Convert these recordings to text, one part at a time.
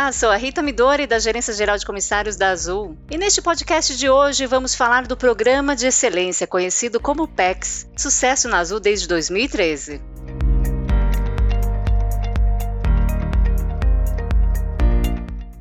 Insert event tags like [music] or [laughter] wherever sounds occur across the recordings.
Olá, sou a Rita Midori, da Gerência Geral de Comissários da Azul. E neste podcast de hoje vamos falar do Programa de Excelência, conhecido como PEX, sucesso na Azul desde 2013.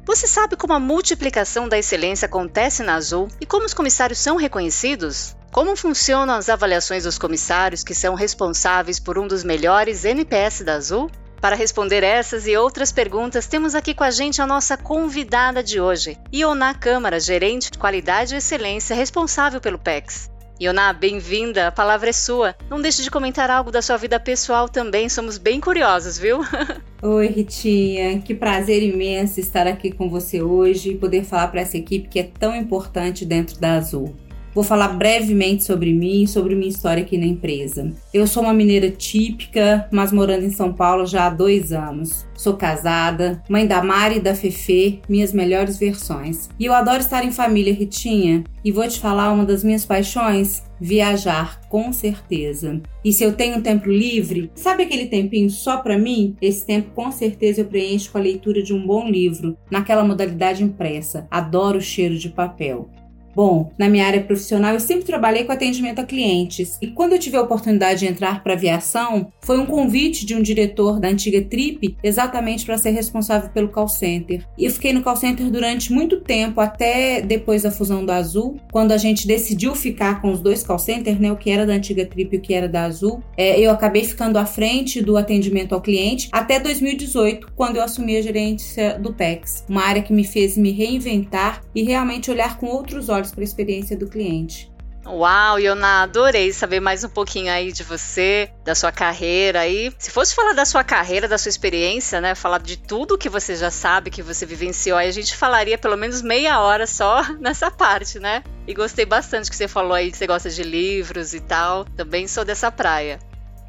Você sabe como a multiplicação da excelência acontece na Azul e como os comissários são reconhecidos? Como funcionam as avaliações dos comissários que são responsáveis por um dos melhores NPS da Azul? Para responder essas e outras perguntas, temos aqui com a gente a nossa convidada de hoje, Ioná Câmara, gerente de qualidade e excelência responsável pelo PEX. Ioná, bem-vinda, a palavra é sua. Não deixe de comentar algo da sua vida pessoal também, somos bem curiosos, viu? [laughs] Oi, Ritinha, que prazer imenso estar aqui com você hoje e poder falar para essa equipe que é tão importante dentro da Azul. Vou falar brevemente sobre mim e sobre minha história aqui na empresa. Eu sou uma mineira típica, mas morando em São Paulo já há dois anos. Sou casada, mãe da Mari e da Fefe, minhas melhores versões. E eu adoro estar em família, Ritinha. E vou te falar uma das minhas paixões? Viajar, com certeza. E se eu tenho tempo livre, sabe aquele tempinho só para mim? Esse tempo com certeza eu preencho com a leitura de um bom livro, naquela modalidade impressa. Adoro o cheiro de papel. Bom, na minha área profissional eu sempre trabalhei com atendimento a clientes e quando eu tive a oportunidade de entrar para aviação, foi um convite de um diretor da antiga Trip exatamente para ser responsável pelo call center. E eu fiquei no call center durante muito tempo, até depois da fusão da Azul, quando a gente decidiu ficar com os dois call centers, né, o que era da antiga Trip e o que era da Azul. É, eu acabei ficando à frente do atendimento ao cliente até 2018, quando eu assumi a gerência do PEX, uma área que me fez me reinventar e realmente olhar com outros olhos para a experiência do cliente. Uau, Iona, adorei saber mais um pouquinho aí de você, da sua carreira aí. Se fosse falar da sua carreira, da sua experiência, né, falar de tudo que você já sabe, que você vivenciou, aí a gente falaria pelo menos meia hora só [laughs] nessa parte, né? E gostei bastante que você falou aí que você gosta de livros e tal. Também sou dessa praia.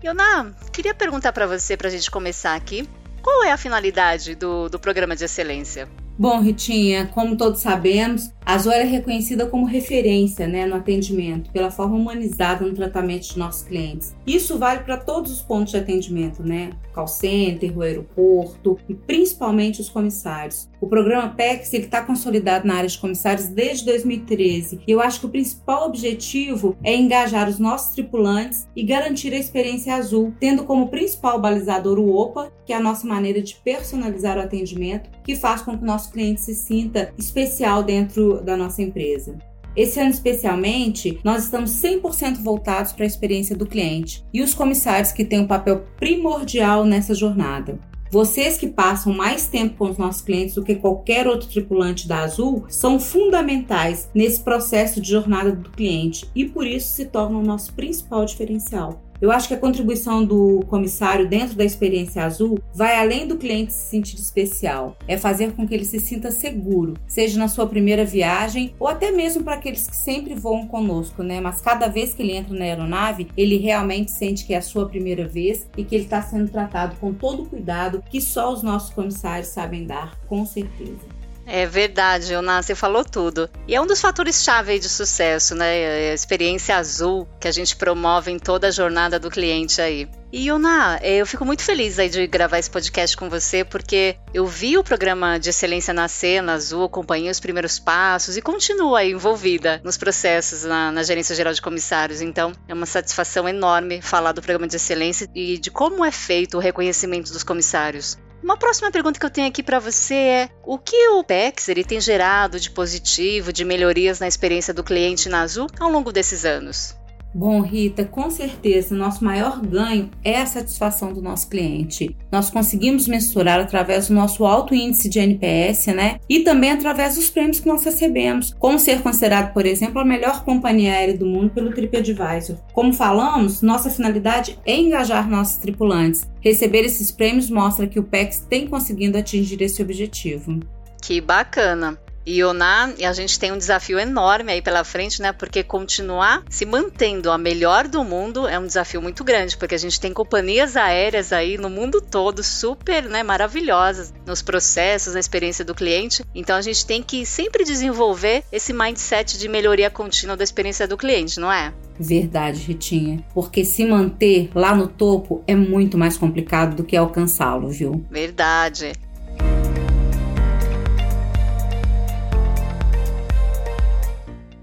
Iona, queria perguntar para você, para a gente começar aqui, qual é a finalidade do, do programa de excelência? Bom, Ritinha, como todos sabemos, a Zoe é reconhecida como referência né, no atendimento, pela forma humanizada no tratamento de nossos clientes. Isso vale para todos os pontos de atendimento, né? Call center, o aeroporto e principalmente os comissários. O programa PEX está consolidado na área de comissários desde 2013 e eu acho que o principal objetivo é engajar os nossos tripulantes e garantir a experiência azul, tendo como principal balizador o OPA, que é a nossa maneira de personalizar o atendimento, que faz com que o nosso cliente se sinta especial dentro da nossa empresa. Esse ano, especialmente, nós estamos 100% voltados para a experiência do cliente e os comissários que têm um papel primordial nessa jornada. Vocês que passam mais tempo com os nossos clientes do que qualquer outro tripulante da Azul são fundamentais nesse processo de jornada do cliente e por isso se tornam o nosso principal diferencial. Eu acho que a contribuição do comissário dentro da experiência azul vai além do cliente se sentir especial. É fazer com que ele se sinta seguro, seja na sua primeira viagem ou até mesmo para aqueles que sempre voam conosco, né? Mas cada vez que ele entra na aeronave, ele realmente sente que é a sua primeira vez e que ele está sendo tratado com todo o cuidado que só os nossos comissários sabem dar, com certeza. É verdade, Jonas, você falou tudo. E é um dos fatores-chave de sucesso, né? A experiência azul que a gente promove em toda a jornada do cliente aí. E Yona, eu fico muito feliz aí de gravar esse podcast com você, porque eu vi o programa de excelência nascer na Azul, acompanhei os primeiros passos e continuo aí envolvida nos processos na, na Gerência Geral de Comissários. Então, é uma satisfação enorme falar do programa de excelência e de como é feito o reconhecimento dos comissários. Uma próxima pergunta que eu tenho aqui para você é: o que o PEX ele tem gerado de positivo, de melhorias na experiência do cliente na Azul ao longo desses anos? Bom, Rita, com certeza nosso maior ganho é a satisfação do nosso cliente. Nós conseguimos mensurar através do nosso alto índice de NPS, né? E também através dos prêmios que nós recebemos, como ser considerado, por exemplo, a melhor companhia aérea do mundo pelo TripAdvisor. Como falamos, nossa finalidade é engajar nossos tripulantes. Receber esses prêmios mostra que o PEX tem conseguido atingir esse objetivo. Que bacana! E Oná, e a gente tem um desafio enorme aí pela frente, né? Porque continuar se mantendo a melhor do mundo é um desafio muito grande, porque a gente tem companhias aéreas aí no mundo todo super, né, maravilhosas nos processos, na experiência do cliente. Então a gente tem que sempre desenvolver esse mindset de melhoria contínua da experiência do cliente, não é? Verdade, Ritinha. Porque se manter lá no topo é muito mais complicado do que alcançá-lo, viu? Verdade.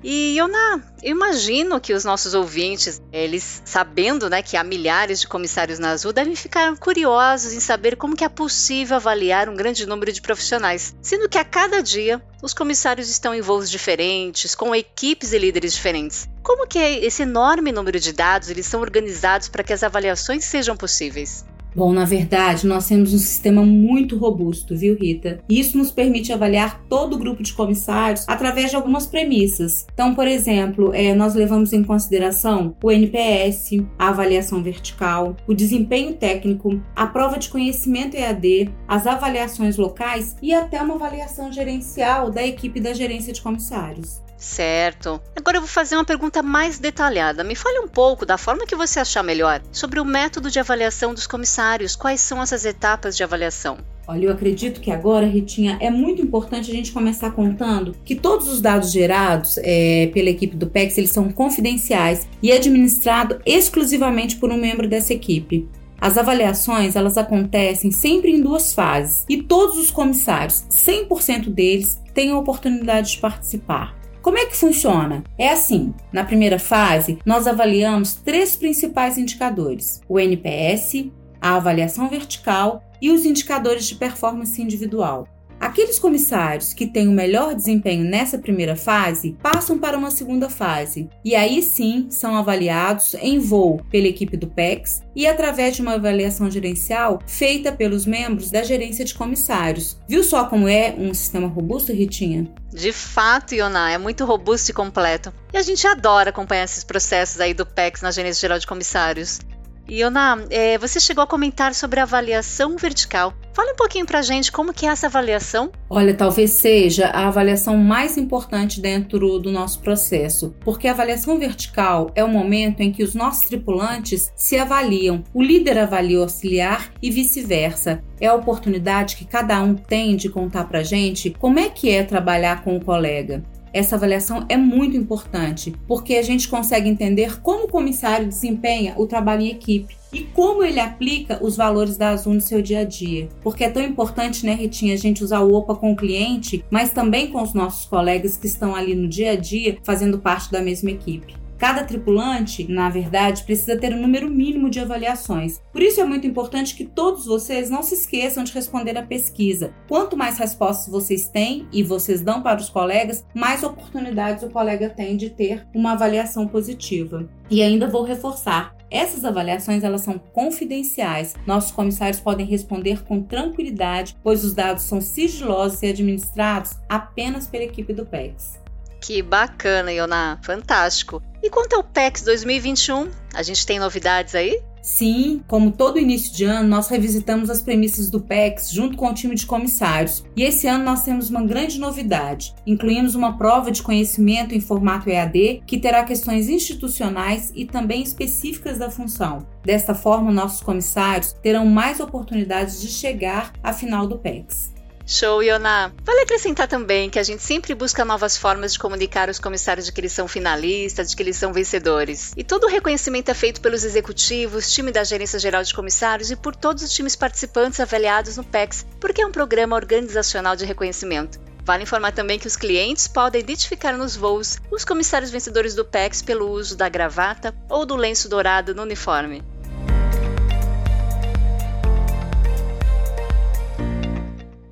E Yona, eu imagino que os nossos ouvintes, eles sabendo né, que há milhares de comissários na Azul, devem ficar curiosos em saber como que é possível avaliar um grande número de profissionais, sendo que a cada dia os comissários estão em voos diferentes, com equipes e líderes diferentes. Como que é esse enorme número de dados eles são organizados para que as avaliações sejam possíveis? Bom, na verdade, nós temos um sistema muito robusto, viu, Rita? E isso nos permite avaliar todo o grupo de comissários através de algumas premissas. Então, por exemplo, é, nós levamos em consideração o NPS, a avaliação vertical, o desempenho técnico, a prova de conhecimento EAD, as avaliações locais e até uma avaliação gerencial da equipe da gerência de comissários. Certo. Agora eu vou fazer uma pergunta mais detalhada. Me fale um pouco, da forma que você achar melhor, sobre o método de avaliação dos comissários. Quais são essas etapas de avaliação? Olha, eu acredito que agora, Ritinha, é muito importante a gente começar contando que todos os dados gerados é, pela equipe do PEX eles são confidenciais e administrados exclusivamente por um membro dessa equipe. As avaliações elas acontecem sempre em duas fases e todos os comissários, 100% deles, têm a oportunidade de participar. Como é que funciona? É assim: na primeira fase, nós avaliamos três principais indicadores: o NPS, a avaliação vertical e os indicadores de performance individual. Aqueles comissários que têm o melhor desempenho nessa primeira fase passam para uma segunda fase e aí sim são avaliados em voo pela equipe do PEX e através de uma avaliação gerencial feita pelos membros da gerência de comissários. Viu só como é um sistema robusto, Ritinha? De fato, Iona, é muito robusto e completo. E a gente adora acompanhar esses processos aí do PEX na Gerência Geral de Comissários. Iona, é, você chegou a comentar sobre a avaliação vertical. Fale um pouquinho para gente como que é essa avaliação. Olha, talvez seja a avaliação mais importante dentro do nosso processo, porque a avaliação vertical é o momento em que os nossos tripulantes se avaliam. O líder avalia o auxiliar e vice-versa. É a oportunidade que cada um tem de contar para gente como é que é trabalhar com o colega. Essa avaliação é muito importante, porque a gente consegue entender como o comissário desempenha o trabalho em equipe e como ele aplica os valores da Azul no seu dia a dia. Porque é tão importante, né, Ritinha, a gente usar o OPA com o cliente, mas também com os nossos colegas que estão ali no dia a dia fazendo parte da mesma equipe. Cada tripulante, na verdade, precisa ter um número mínimo de avaliações. Por isso é muito importante que todos vocês não se esqueçam de responder à pesquisa. Quanto mais respostas vocês têm e vocês dão para os colegas, mais oportunidades o colega tem de ter uma avaliação positiva. E ainda vou reforçar, essas avaliações elas são confidenciais. Nossos comissários podem responder com tranquilidade, pois os dados são sigilosos e administrados apenas pela equipe do PEX. Que bacana, Iona. Fantástico. E quanto ao PEX 2021, a gente tem novidades aí? Sim, como todo início de ano, nós revisitamos as premissas do PEX junto com o time de comissários. E esse ano nós temos uma grande novidade. Incluímos uma prova de conhecimento em formato EAD que terá questões institucionais e também específicas da função. Desta forma, nossos comissários terão mais oportunidades de chegar à final do PEX. Show, Iona! Vale acrescentar também que a gente sempre busca novas formas de comunicar os comissários de que eles são finalistas, de que eles são vencedores. E todo o reconhecimento é feito pelos executivos, time da Gerência Geral de Comissários e por todos os times participantes avaliados no PEX, porque é um programa organizacional de reconhecimento. Vale informar também que os clientes podem identificar nos voos os comissários vencedores do PEX pelo uso da gravata ou do lenço dourado no uniforme.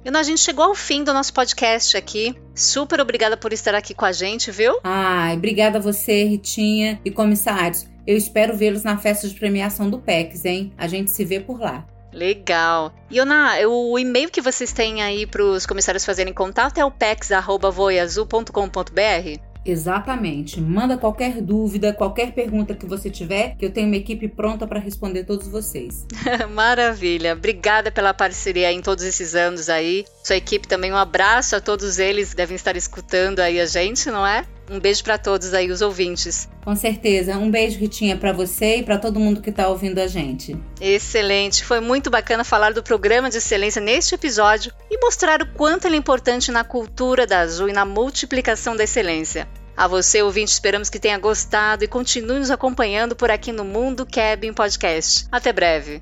E a gente chegou ao fim do nosso podcast aqui. Super obrigada por estar aqui com a gente, viu? Ai, obrigada a você, Ritinha e comissários. Eu espero vê-los na festa de premiação do PEX, hein? A gente se vê por lá. Legal. Iona, o e-mail que vocês têm aí para os comissários fazerem contato é o pex.voiazul.com.br? Exatamente. Manda qualquer dúvida, qualquer pergunta que você tiver, que eu tenho uma equipe pronta para responder todos vocês. [laughs] Maravilha. Obrigada pela parceria em todos esses anos aí. Sua equipe também. Um abraço a todos eles, devem estar escutando aí a gente, não é? Um beijo para todos aí, os ouvintes. Com certeza. Um beijo, Ritinha, para você e para todo mundo que está ouvindo a gente. Excelente. Foi muito bacana falar do programa de excelência neste episódio e mostrar o quanto ele é importante na cultura da Azul e na multiplicação da excelência. A você, ouvinte, esperamos que tenha gostado e continue nos acompanhando por aqui no Mundo Cabin Podcast. Até breve.